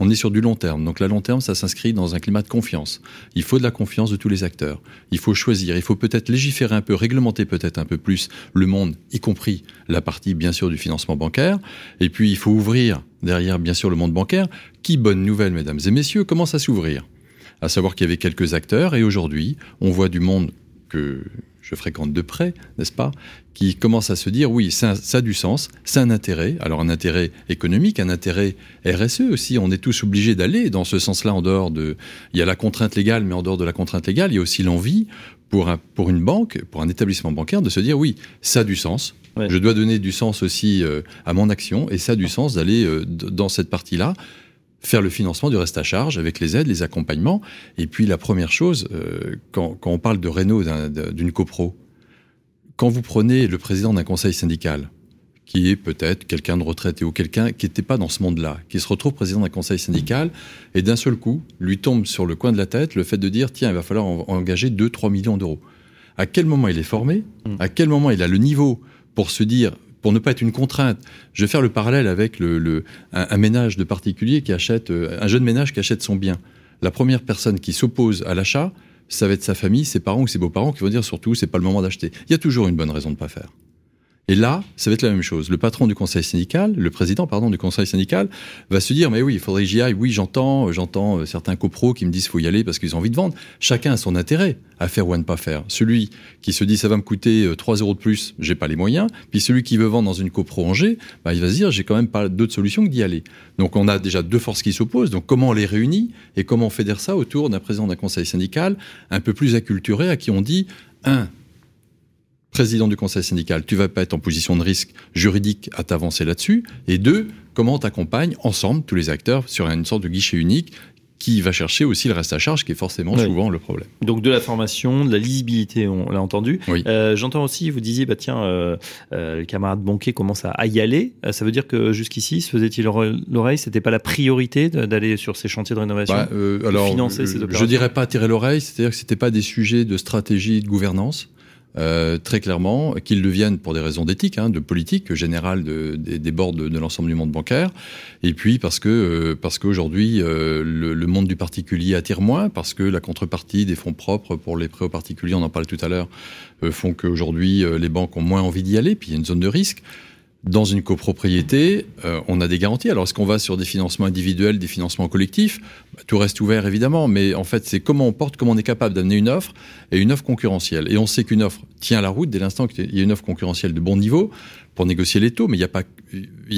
on est sur du long terme. Donc la long terme, ça s'inscrit dans un climat de confiance. Il faut de la confiance de tous les acteurs. Il faut choisir. Il faut peut-être légiférer un peu, réglementer peut-être un peu plus le monde, y compris la partie, bien sûr, du financement bancaire. Et puis, il faut ouvrir derrière, bien sûr, le monde bancaire, qui, bonne nouvelle, mesdames et messieurs, commence à s'ouvrir? À savoir qu'il y avait quelques acteurs, et aujourd'hui, on voit du monde que je fréquente de près, n'est-ce pas, qui commence à se dire oui, ça, ça a du sens, c'est un intérêt, alors un intérêt économique, un intérêt RSE aussi, on est tous obligés d'aller dans ce sens-là en dehors de... Il y a la contrainte légale, mais en dehors de la contrainte légale, il y a aussi l'envie pour, un, pour une banque, pour un établissement bancaire, de se dire oui, ça a du sens, je dois donner du sens aussi euh, à mon action, et ça a du sens d'aller euh, dans cette partie-là faire le financement du reste à charge avec les aides, les accompagnements. Et puis la première chose, euh, quand, on parle de Renault, d'une copro, quand vous prenez le président d'un conseil syndical, qui est peut-être quelqu'un de retraité ou quelqu'un qui n'était pas dans ce monde-là, qui se retrouve président d'un conseil syndical, et d'un seul coup, lui tombe sur le coin de la tête le fait de dire, tiens, il va falloir engager 2-3 millions d'euros. À quel moment il est formé? Mmh. À quel moment il a le niveau pour se dire, pour ne pas être une contrainte. Je vais faire le parallèle avec le, un, ménage de particulier qui achète, euh, un jeune ménage qui achète son bien. La première personne qui s'oppose à l'achat, ça va être sa famille, ses parents ou ses beaux-parents qui vont dire surtout c'est pas le moment d'acheter. Il y a toujours une bonne raison de ne pas faire. Et là, ça va être la même chose. Le patron du conseil syndical, le président, pardon, du conseil syndical, va se dire, mais oui, il faudrait que j'y aille. Oui, j'entends, j'entends euh, certains copros qui me disent, faut y aller parce qu'ils ont envie de vendre. Chacun a son intérêt à faire ou à ne pas faire. Celui qui se dit, ça va me coûter 3 euh, euros de plus, j'ai pas les moyens. Puis celui qui veut vendre dans une copro Angers, bah, il va se dire, j'ai quand même pas d'autre solution que d'y aller. Donc on a déjà deux forces qui s'opposent. Donc comment on les réunit et comment on fédère ça autour d'un président d'un conseil syndical un peu plus acculturé à qui on dit, un, président du conseil syndical, tu vas pas être en position de risque juridique à t'avancer là-dessus. Et deux, comment t'accompagne ensemble, tous les acteurs, sur une sorte de guichet unique qui va chercher aussi le reste à charge, qui est forcément souvent le problème. Donc de la formation, de la lisibilité, on l'a entendu. Euh, j'entends aussi, vous disiez, bah tiens, euh, euh, les camarades banquiers commencent à, y aller. ça veut dire que jusqu'ici, se faisait-il l'oreille C'était pas la priorité d'aller sur ces chantiers de rénovation, bah, alors, financer ces opérations Je dirais pas tirer l'oreille, c'est-à-dire que c'était pas des sujets de stratégie de gouvernance. Euh, très clairement, qu'ils deviennent pour des raisons d'éthique, hein, de politique générale de, des bords de, l'ensemble du monde bancaire, et puis parce que euh, parce qu'aujourd'hui euh, le, monde du particulier attire moins, parce que la contrepartie des fonds propres pour les prêts aux particuliers, on en parlait tout à l'heure, font qu'aujourd'hui les banques ont moins envie d'y aller, puis il y a une zone de risque. Dans une copropriété, euh, on a des garanties. Alors, est-ce qu'on va sur des financements individuels, des financements collectifs? Tout reste ouvert, évidemment, mais en fait, c'est comment on porte, comment on est capable d'amener une offre et une offre concurrentielle. Et on sait qu'une offre tient la route dès l'instant qu'il y a une offre concurrentielle de bon niveau, pour négocier les taux, mais il n'y a pas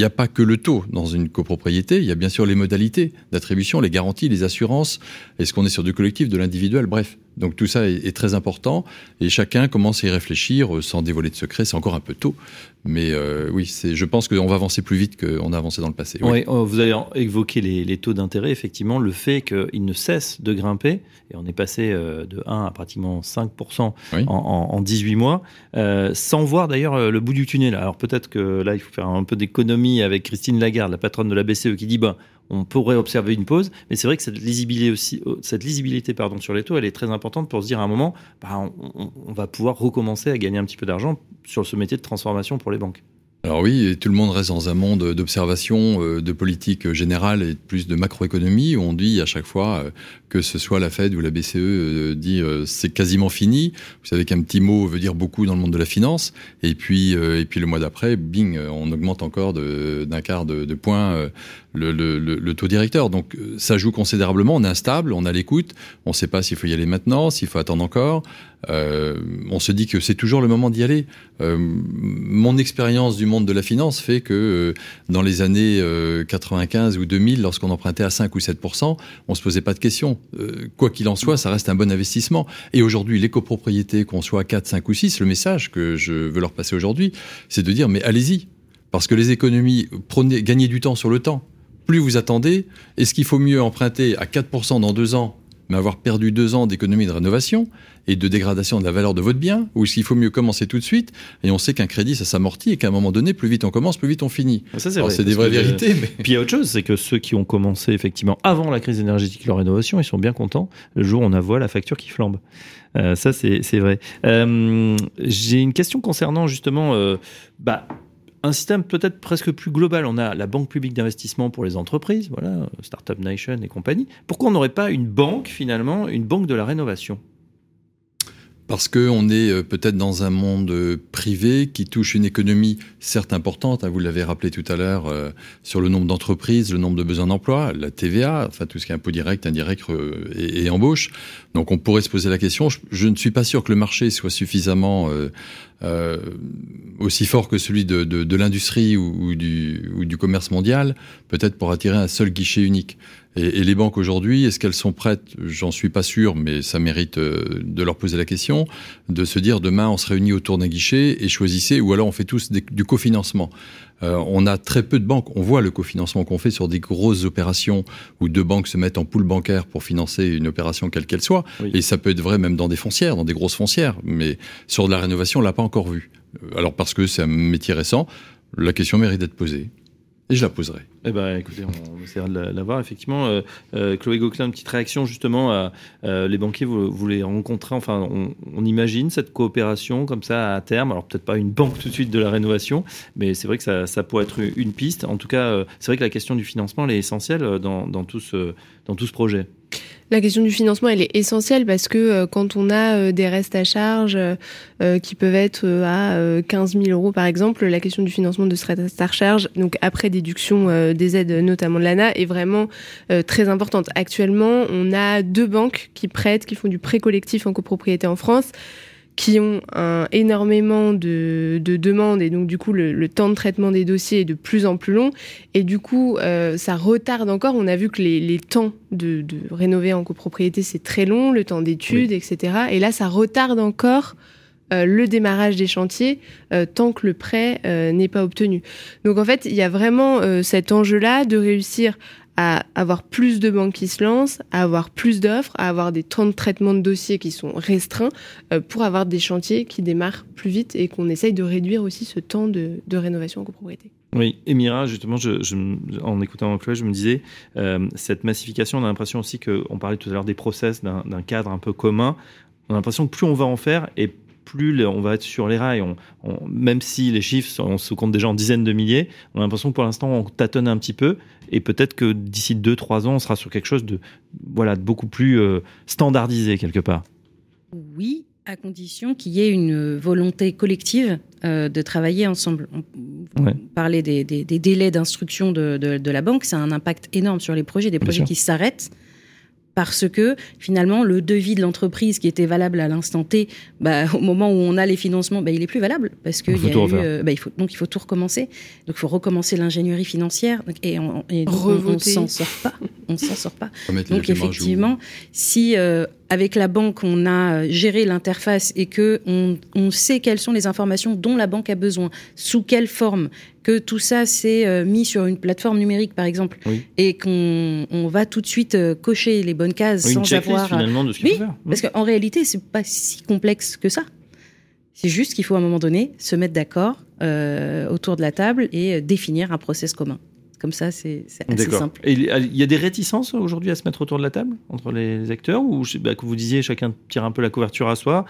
a pas que le taux dans une copropriété, il y a bien sûr les modalités d'attribution, les garanties, les assurances, est-ce qu'on est sur du collectif, de l'individuel, bref. Donc tout ça est, très important et chacun commence à y réfléchir euh, sans dévoiler de secret, c'est encore un peu tôt. Mais euh, oui, je pense qu'on va avancer plus vite qu'on a avancé dans le passé. Oui. Oh, vous avez évoqué les, taux d'intérêt, effectivement, le fait qu'ils ne cessent de grimper, et on est passé euh, de 1 à pratiquement 5% en, 18 mois, sans voir d'ailleurs le bout du tunnel. Alors peut-être que là, il faut faire un peu d'économie avec Christine Lagarde, la patronne de la BCE, qui dit, ben, on pourrait observer une pause, mais c'est vrai que cette lisibilité aussi, euh, cette lisibilité pardon sur les taux, elle est très importante pour se dire à un moment, bah, on va pouvoir recommencer à gagner un petit peu d'argent sur ce métier de transformation pour les banques. Alors oui, tout le monde reste dans un monde d'observation, euh, de politique générale et plus de macroéconomie où on dit à chaque fois euh, que ce soit la Fed ou la BCE euh, dit c'est quasiment fini. Vous savez qu'un petit mot veut dire beaucoup dans le monde de la finance. Et puis, et puis le mois d'après, bing, on augmente encore d'un quart de, point le, le, taux directeur. Donc ça joue considérablement. On est instable, on a l'écoute. On ne sait pas s'il faut y aller maintenant, s'il faut attendre encore. Euh, on se dit que c'est toujours le moment d'y aller. Euh, mon expérience du monde de la finance fait que euh, dans les années 95 ou 2000, lorsqu'on empruntait à 5 ou 7 on se posait pas de questions. quoi qu'il en soit, ça reste un bon investissement. Et aujourd'hui, les copropriétés, qu'on soit à 4, 5 ou 6, le message que je veux leur passer aujourd'hui, c'est de dire mais allez-y. Parce que les économies, prenez, gagnez du temps sur le temps. Plus vous attendez, est-ce qu'il faut mieux emprunter à 4% dans deux ans mais avoir perdu deux ans d'économie de rénovation et de dégradation de la valeur de votre bien, ou s'il faut mieux commencer tout de suite, et on sait qu'un crédit, ça s'amortit, et qu'à un moment donné, plus vite on commence, plus vite on finit. Ça, c'est, c'est des vraies vérités. Mais... Puis il y a autre chose, c'est que ceux qui ont commencé effectivement avant la crise énergétique leur rénovation, ils sont bien contents le jour où on voit la facture qui flambe. Euh, ça, c'est, c'est vrai. Euh, j'ai une question concernant justement... Euh, bah, un système peut-être presque plus global. On a la banque publique d'investissement pour les entreprises, voilà, Startup Nation et compagnie. Pourquoi on n'aurait pas une banque finalement, une banque de la rénovation? Parce qu'on est euh, peut-être dans un monde euh, privé qui touche une économie certes importante, hein, vous l'avez rappelé tout à l'heure, euh, sur le nombre d'entreprises, le nombre de besoins d'emploi, la TVA, enfin tout ce qui est impôt direct, indirect et, embauche. Donc on pourrait se poser la question, je, ne suis pas sûr que le marché soit suffisamment euh, aussi fort que celui de, de, de l'industrie ou, ou, du, ou, du, commerce mondial, peut-être pour attirer un seul guichet unique. Et, et les banques aujourd'hui, est-ce qu'elles sont prêtes? J'en suis pas sûr, mais ça mérite euh, de leur poser la question, de se dire demain on se réunit autour d'un guichet et choisissez, ou alors on fait tous du cofinancement. Euh, on a très peu de banques. On voit le cofinancement qu'on fait sur des grosses opérations où deux banques se mettent en poule bancaire pour financer une opération quelle qu'elle soit. Et ça peut être vrai même dans des foncières, dans des grosses foncières. Mais sur de la rénovation, on l'a pas encore vu. Euh, alors parce que c'est un métier récent, la question mérite d'être posée. Et je la poserai. Eh ben, écoutez, on, essaiera de la, voir. Effectivement, euh, euh, Chloé Gauquelin, petite réaction justement à euh, les banquiers, vous, les rencontrez, enfin, on, imagine cette coopération comme ça à terme. Alors, peut-être pas une banque tout de suite de la rénovation, mais c'est vrai que ça, ça, pourrait être une piste. En tout cas, c'est vrai que la question du financement, elle est essentielle dans, tout, ce, dans tout ce projet. La question du financement, elle est essentielle parce que euh, quand on a euh, des restes à charge euh, qui peuvent être à 15 000 euros par exemple, la question du financement de ce reste à charge, donc après déduction des aides notamment de l'ANA, est vraiment très importante. Actuellement, on a deux banques qui prêtent, qui font du prêt collectif en copropriété en France qui ont un, énormément de, de, demandes et donc du coup le, temps de traitement des dossiers est de plus en plus long et du coup euh, ça retarde encore. On a vu que les, les temps de, de, rénover en copropriété c'est très long, le temps d'études, etc. Et là ça retarde encore euh, le démarrage des chantiers euh, tant que le prêt euh, n'est pas obtenu. Donc en fait, il y a vraiment cet enjeu-là de réussir à avoir plus de banques qui se lancent, à avoir plus d'offres, à avoir des temps de traitement de dossiers qui sont restreints euh, pour avoir des chantiers qui démarrent plus vite et qu'on essaye de réduire aussi ce temps de, rénovation en copropriété. Oui, et Mira, justement, en écoutant Chloé, je me disais, euh, cette massification, on a l'impression aussi qu'on parlait tout à l'heure des process, d'un cadre un peu commun. On a l'impression que plus on va en faire et plus on va être sur les rails. même si les chiffres, on se compte déjà en dizaines de milliers, on a l'impression que pour l'instant, on tâtonne un petit peu. Et peut-être que d'ici 2-3 ans, on sera sur quelque chose de, voilà, de beaucoup plus euh, standardisé quelque part. Oui, à condition qu'il y ait une volonté collective euh, de travailler ensemble. On parlait des, délais d'instruction de, la banque, ça a un impact énorme sur les projets, des projets qui s'arrêtent parce que finalement le devis de l'entreprise qui était valable à l'instant T, bah, au moment où on a les financements, bah, il est plus valable parce que y a eu, euh, bah, il faut donc il faut tout recommencer. Donc il faut recommencer l'ingénierie financière. Et on, on, s'en sort pas, on s'en sort pas. Donc effectivement, si euh, avec la banque on a géré l'interface et que on, on sait quelles sont les informations dont la banque a besoin, sous quelle forme, que tout ça s'est euh, mis sur une plateforme numérique, par exemple, et qu'on on va tout de suite euh, cocher les bonnes cases sans avoir. finalement de ce oui, faire. Parce qu'en réalité, c'est pas si complexe que ça. C'est juste qu'il faut à un moment donné se mettre d'accord euh, autour de la table et définir un process commun. Comme ça, c'est assez simple. Et il y a des réticences aujourd'hui à se mettre autour de la table entre les acteurs ou bah, que vous disiez chacun tire un peu la couverture à soi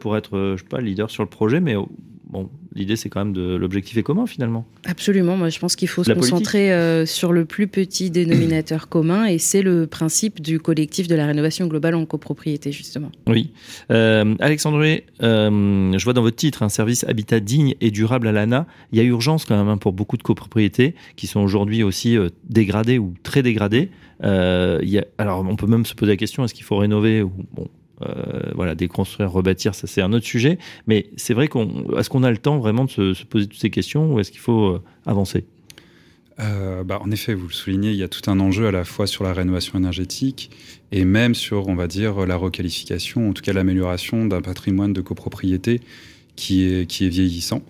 pour être, je sais pas, leader sur le projet, mais bon, l'idée c'est quand même de l'objectif est commun finalement. Absolument, moi je pense qu'il faut se concentrer euh, sur le plus petit dénominateur [CLEARS THROAT] commun et c'est le principe du collectif de la rénovation globale en copropriété justement. Oui. Euh, Alexandre, euh, je vois dans votre titre un service habitat digne et durable à l'ANA. Il y a urgence quand même hein, pour beaucoup de copropriétés qui sont aujourd'hui aussi dégradées ou très dégradées. alors on peut même se poser la question est-ce qu'il faut rénover ou bon euh, voilà, déconstruire, rebâtir, ça c'est un autre sujet. Mais c'est vrai qu'on, est-ce qu'on a le temps vraiment de se, poser toutes ces questions ou est-ce qu'il faut euh, avancer? Euh, bah, en effet, vous le soulignez, il y a tout un enjeu à la fois sur la rénovation énergétique et même sur, on va dire, la requalification, en tout cas l'amélioration d'un patrimoine de copropriété qui est, qui est vieillissant.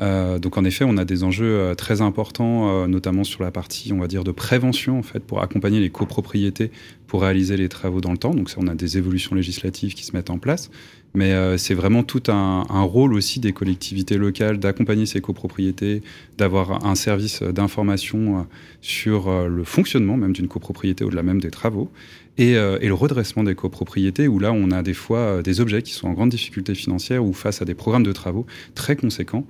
Euh, donc en effet, on a des enjeux euh, très importants, euh, notamment sur la partie, on va dire, de prévention en fait, pour accompagner les copropriétés pour réaliser les travaux dans le temps. Donc ça, on a des évolutions législatives qui se mettent en place, mais c'est vraiment tout un, un, rôle aussi des collectivités locales d'accompagner ces copropriétés, d'avoir un service d'information sur le fonctionnement même d'une copropriété au-delà même des travaux. Et, et, le redressement des copropriétés, où là, on a des fois des objets qui sont en grande difficulté financière ou face à des programmes de travaux très conséquents.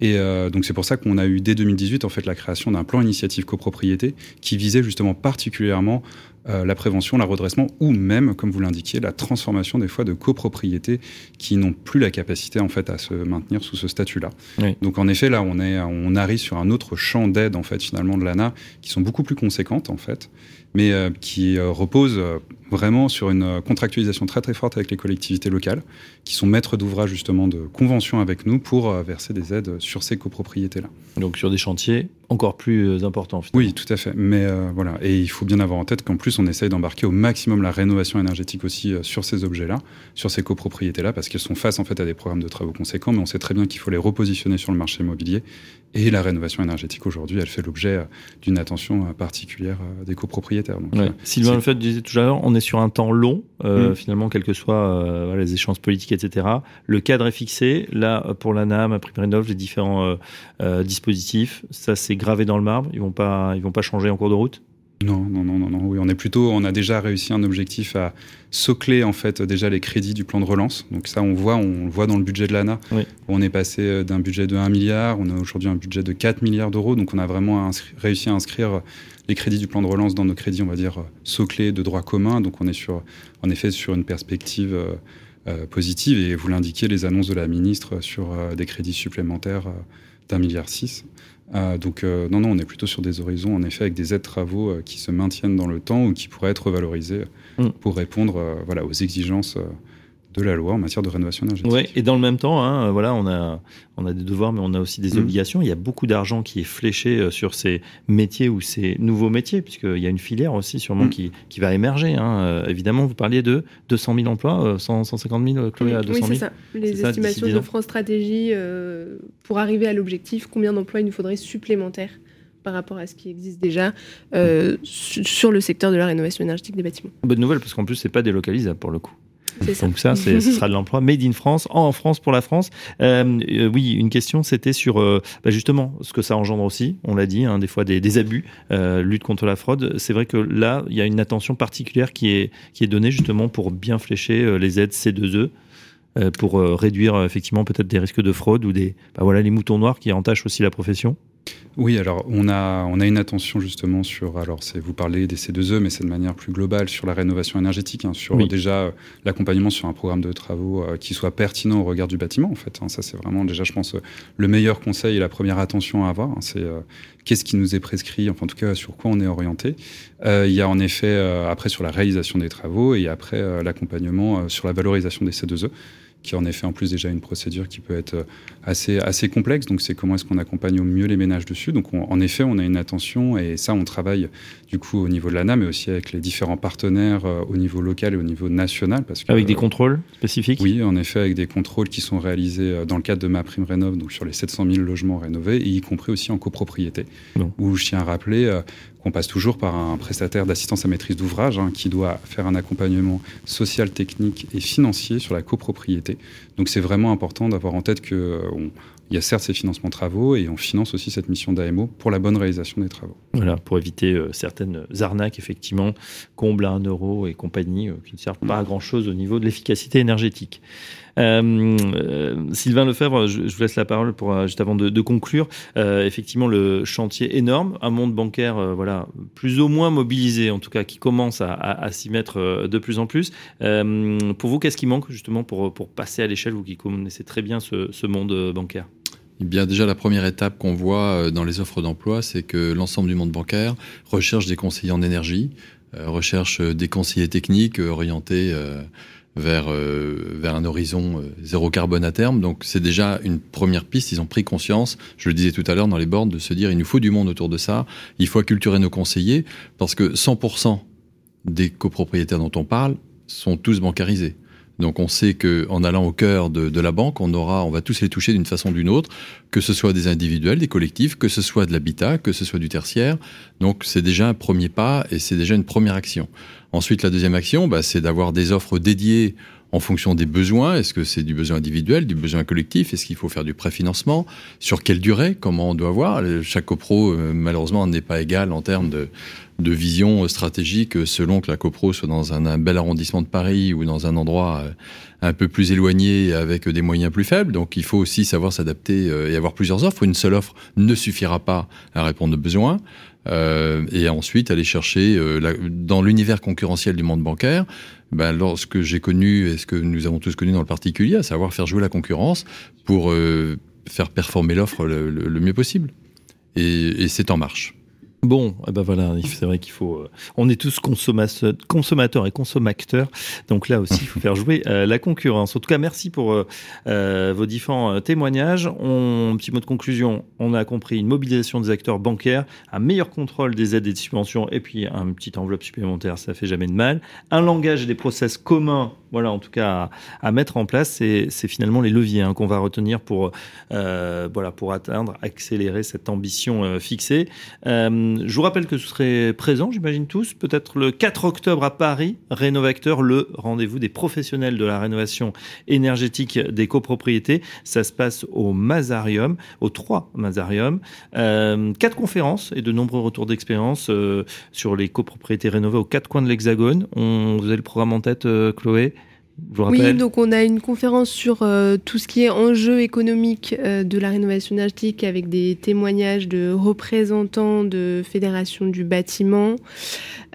Et euh, donc c'est pour ça qu'on a eu dès 2018 en fait la création d'un plan initiative copropriété qui visait justement particulièrement euh, la prévention, le redressement ou même, comme vous l'indiquiez, la transformation des fois de copropriétés qui n'ont plus la capacité en fait à se maintenir sous ce statut-là. Donc en effet là on est on arrive sur un autre champ d'aide en fait finalement de l'ANA qui sont beaucoup plus conséquentes en fait mais euh, qui euh, repose euh, vraiment sur une contractualisation très très forte avec les collectivités locales, qui sont maîtres d'ouvrage justement de conventions avec nous pour verser des aides sur ces copropriétés-là. Donc sur des chantiers encore plus importants. Oui, tout à fait. Mais voilà, et il faut bien avoir en tête qu'en plus on essaye d'embarquer au maximum la rénovation énergétique aussi sur ces objets-là, sur ces copropriétés-là, parce qu'elles sont face en fait à des programmes de travaux conséquents, mais on sait très bien qu'il faut les repositionner sur le marché immobilier. Et la rénovation énergétique aujourd'hui, elle fait l'objet d'une attention particulière des copropriétés. Euh, Sylvain Le fait disait tout à l'heure, on est sur un temps long, euh, mm. finalement, quels que soient euh, les échéances politiques, etc. Le cadre est fixé. Là, pour l'ANAM, MaPrimeRénov', les différents dispositifs, ça c'est gravé dans le marbre. Ils vont pas, ils vont pas changer en cours de route? Non, non, non, non, non. Oui, on est plutôt, on a déjà réussi un objectif à socler en fait déjà les crédits du plan de relance. Donc ça, on voit, on le voit dans le budget de l'ANA. On est passé d'un budget de 1 milliard, on a aujourd'hui un budget de 4 milliards d'euros. Donc on a vraiment réussi à inscrire les crédits du plan de relance dans nos crédits, on va dire, soclés de droit commun. Donc on est sur, en effet sur une perspective euh, euh, positive. Et vous l'indiquez, les annonces de la ministre sur euh, des crédits supplémentaires d'un milliard six. Donc non, non, on est plutôt sur des horizons, en effet, avec des aides travaux qui se maintiennent dans le temps ou qui pourraient être valorisées mm. pour répondre voilà, aux exigences de la loi en matière de rénovation énergétique. Oui, et dans le même temps, hein, voilà, on a, on a des devoirs, mais on a aussi des mmh. obligations. Il y a beaucoup d'argent qui est fléché euh, sur ces métiers ou ces nouveaux métiers, puisqu'il y a une filière aussi sûrement mmh. qui, qui, va émerger. Hein. Euh, évidemment, vous parliez de 200 000 emplois, 150 000, Chloé, à 200 000 Oui, c'est ça. Les estimations de France Stratégie, euh, pour arriver à l'objectif, combien d'emplois il nous faudrait supplémentaires par rapport à ce qui existe déjà sur le secteur de la rénovation énergétique des bâtiments. Bonne nouvelle, parce qu'en plus, c'est pas délocalisable pour le coup. Donc ça, [LAUGHS] ce sera de l'emploi made in France, en France pour la France. Euh, euh, oui, une question, c'était sur euh, bah justement ce que ça engendre aussi. On l'a dit, hein, des fois des, des abus, euh, lutte contre la fraude. C'est vrai que là, il y a une attention particulière qui est qui est donnée justement pour bien flécher les aides C2E pour réduire effectivement peut-être des risques de fraude ou des bah voilà les moutons noirs qui entachent aussi la profession. Oui, alors on a, on a une attention justement sur, alors c'est vous parlez des C2E, mais c'est de manière plus globale sur la rénovation énergétique, hein, sur déjà euh, l'accompagnement sur un programme de travaux euh, qui soit pertinent au regard du bâtiment en fait. Hein. ça c'est vraiment déjà, je pense, le meilleur conseil et la première attention à avoir. Hein. c'est euh, qu'est-ce qui nous est prescrit, enfin en tout cas sur quoi on est orienté. il y a en effet après sur la réalisation des travaux et après l'accompagnement sur la valorisation des C2E qui en effet en plus déjà une procédure qui peut être euh, assez, assez complexe. Donc c'est comment est-ce qu'on accompagne au mieux les ménages dessus. Donc en effet, on a une attention et ça, on travaille du coup au niveau de l'ANA, mais aussi avec les différents partenaires euh, au niveau local et au niveau national. Parce que, avec des contrôles spécifiques? Oui, en effet, avec des contrôles qui sont réalisés euh, dans le cadre de ma prime rénov, donc sur les 700 000 logements rénovés, et y compris aussi en copropriété. Où je tiens à rappeler on passe toujours par un prestataire d'assistance à maîtrise d'ouvrage hein, qui doit faire un accompagnement social, technique et financier sur la copropriété. Donc c'est vraiment important d'avoir en tête qu'il euh, y a certes ces financements travaux et on finance aussi cette mission d'AMO pour la bonne réalisation des travaux. Voilà, pour éviter euh, certaines arnaques, effectivement, comble à un euro et compagnie, euh, qui ne servent pas à grand-chose au niveau de l'efficacité énergétique. Euh, euh, Sylvain Lefebvre, je, je, vous laisse la parole pour euh, juste avant de, conclure. Effectivement, le chantier énorme, un monde bancaire, voilà, plus ou moins mobilisé, en tout cas, qui commence à, s'y mettre de plus en plus. pour vous, qu'est-ce qui manque justement pour, pour passer à l'échelle, vous qui connaissez très bien ce, ce monde bancaire? Eh bien, déjà, la première étape qu'on voit dans les offres d'emploi, c'est que l'ensemble du monde bancaire recherche des conseillers en énergie, recherche des conseillers techniques orientés vers, euh, vers un horizon euh, zéro carbone à terme. Donc c'est déjà une première piste. Ils ont pris conscience, je le disais tout à l'heure dans les bornes, de se dire il nous faut du monde autour de ça. Il faut acculturer nos conseillers parce que 100% des copropriétaires dont on parle sont tous bancarisés. Donc on sait que en allant au cœur de, de, la banque, on aura, on va tous les toucher d'une façon ou d'une autre, que ce soit des individuels, des collectifs, que ce soit de l'habitat, que ce soit du tertiaire. Donc c'est déjà un premier pas et c'est déjà une première action. Ensuite, la deuxième action, bah, c'est d'avoir des offres dédiées en fonction des besoins. Est-ce que c'est du besoin individuel, du besoin collectif? Est-ce qu'il faut faire du préfinancement? Sur quelle durée? Comment on doit voir? Chaque copro, euh, malheureusement, n'est pas égal en termes de, vision stratégique selon que la copro soit dans un, bel arrondissement de Paris ou dans un endroit euh, un peu plus éloigné avec des moyens plus faibles. Donc il faut aussi savoir s'adapter euh, et avoir plusieurs offres. Une seule offre ne suffira pas à répondre aux besoins. Euh, et ensuite aller chercher dans l'univers concurrentiel du monde bancaire, ben, lorsque j'ai connu et ce que nous avons tous connu dans le particulier, à savoir faire jouer la concurrence pour faire performer l'offre le, le, mieux possible. Et, et c'est en marche. Bon, eh ben voilà, c'est vrai qu'il faut. Euh, on est tous consommateurs et consommateurs, donc là aussi, il faut faire jouer euh, la concurrence. En tout cas, merci pour euh, vos différents témoignages. On, petit mot de conclusion. On a compris une mobilisation des acteurs bancaires, un meilleur contrôle des aides et des subventions, et puis un petit enveloppe supplémentaire, ça fait jamais de mal. Un langage et des process communs voilà, en tout cas, à, mettre en place, c'est finalement les leviers hein, qu'on va retenir pour, euh, voilà, pour atteindre, accélérer cette ambition euh, fixée. Euh, je vous rappelle que ce serait présent, j'imagine tous, peut-être le 4 octobre à Paris, Rénovacteur, le rendez-vous des professionnels de la rénovation énergétique des copropriétés. Ça se passe au Mazarium, aux trois Mazarium. quatre conférences et de nombreux retours d'expérience sur les copropriétés rénovées aux quatre coins de l'Hexagone. On, vous avez le programme en tête, Chloé? Oui, donc on a une conférence sur euh, tout ce qui est enjeu économique euh, de la rénovation énergétique avec des témoignages de représentants de fédérations du bâtiment.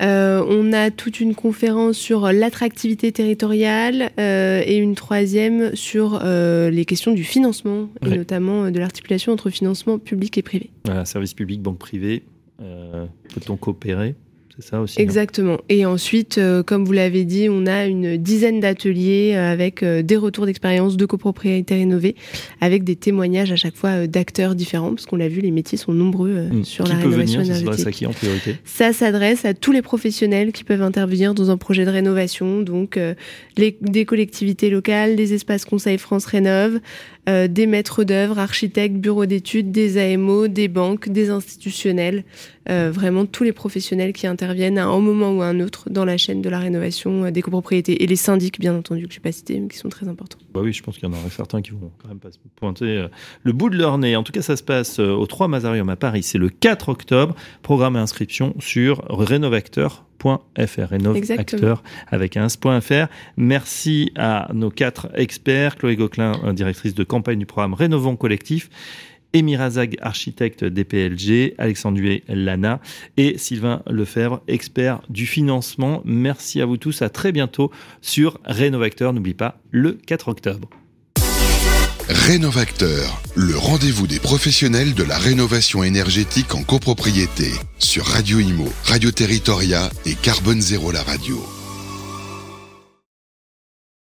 Euh, on a toute une conférence sur l'attractivité territoriale et une troisième sur les questions du financement et notamment de l'articulation entre financement public et privé. Voilà, service public, banque privée, peut-on coopérer? Ça aussi. Exactement. Et ensuite, euh, comme vous l'avez dit, on a une dizaine d'ateliers euh, avec euh, des retours d'expérience de copropriétés rénovées, avec des témoignages à chaque fois d'acteurs différents, parce qu'on l'a vu, les métiers sont nombreux hmm. sur la rénovation énergétique. Ça s'adresse à qui en priorité? Ça s'adresse à tous les professionnels qui peuvent intervenir dans un projet de rénovation, donc les, des collectivités locales, des espaces Conseil France Rénove, euh, des maîtres d'œuvre, architectes, bureaux d'études, des AMO, des banques, des institutionnels, euh, vraiment tous les professionnels qui interviennent à un moment ou à un autre dans la chaîne de la rénovation euh, des copropriétés et les syndics, bien entendu, que je n'ai pas cités, mais qui sont très importants. Bah oui, je pense qu'il y en aura certains qui vont quand même pas se pointer le bout de leur nez. En tout cas, ça se passe au 3 Mazarium à Paris. C'est le 4 octobre. Programme et inscription sur rénovacteur.com fr et acteur avec un s.fr. Merci à nos quatre experts, Chloé Gauquelin, directrice de campagne du programme Rénovons Collectif, Emirazag, architecte DPLG, Alexandre Lana et Sylvain Lefebvre, expert du financement. Merci à vous tous. À très bientôt sur Rénovacteur. N'oublie pas le 4 octobre. Rénovacteur, le rendez-vous des professionnels de la rénovation énergétique en copropriété sur Radio Imo, Radio Territoria et Carbone Zéro la radio.